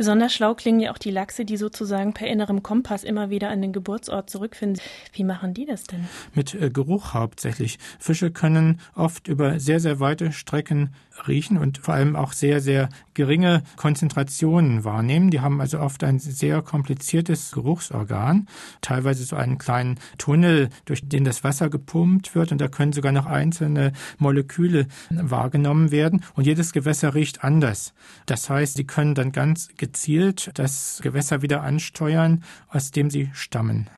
Besonders schlau klingen ja auch die Lachse, die sozusagen per innerem Kompass immer wieder an den Geburtsort zurückfinden. Wie machen die das denn? Mit äh, Geruch hauptsächlich. Fische können oft über sehr, sehr weite Strecken riechen und vor allem auch sehr, sehr geringe Konzentrationen wahrnehmen. Die haben also oft ein sehr kompliziertes Geruchsorgan, teilweise so einen kleinen Tunnel, durch den das Wasser gepumpt wird und da können sogar noch einzelne Moleküle wahrgenommen werden und jedes Gewässer riecht anders. Das heißt, sie können dann ganz gezielt das Gewässer wieder ansteuern, aus dem sie stammen.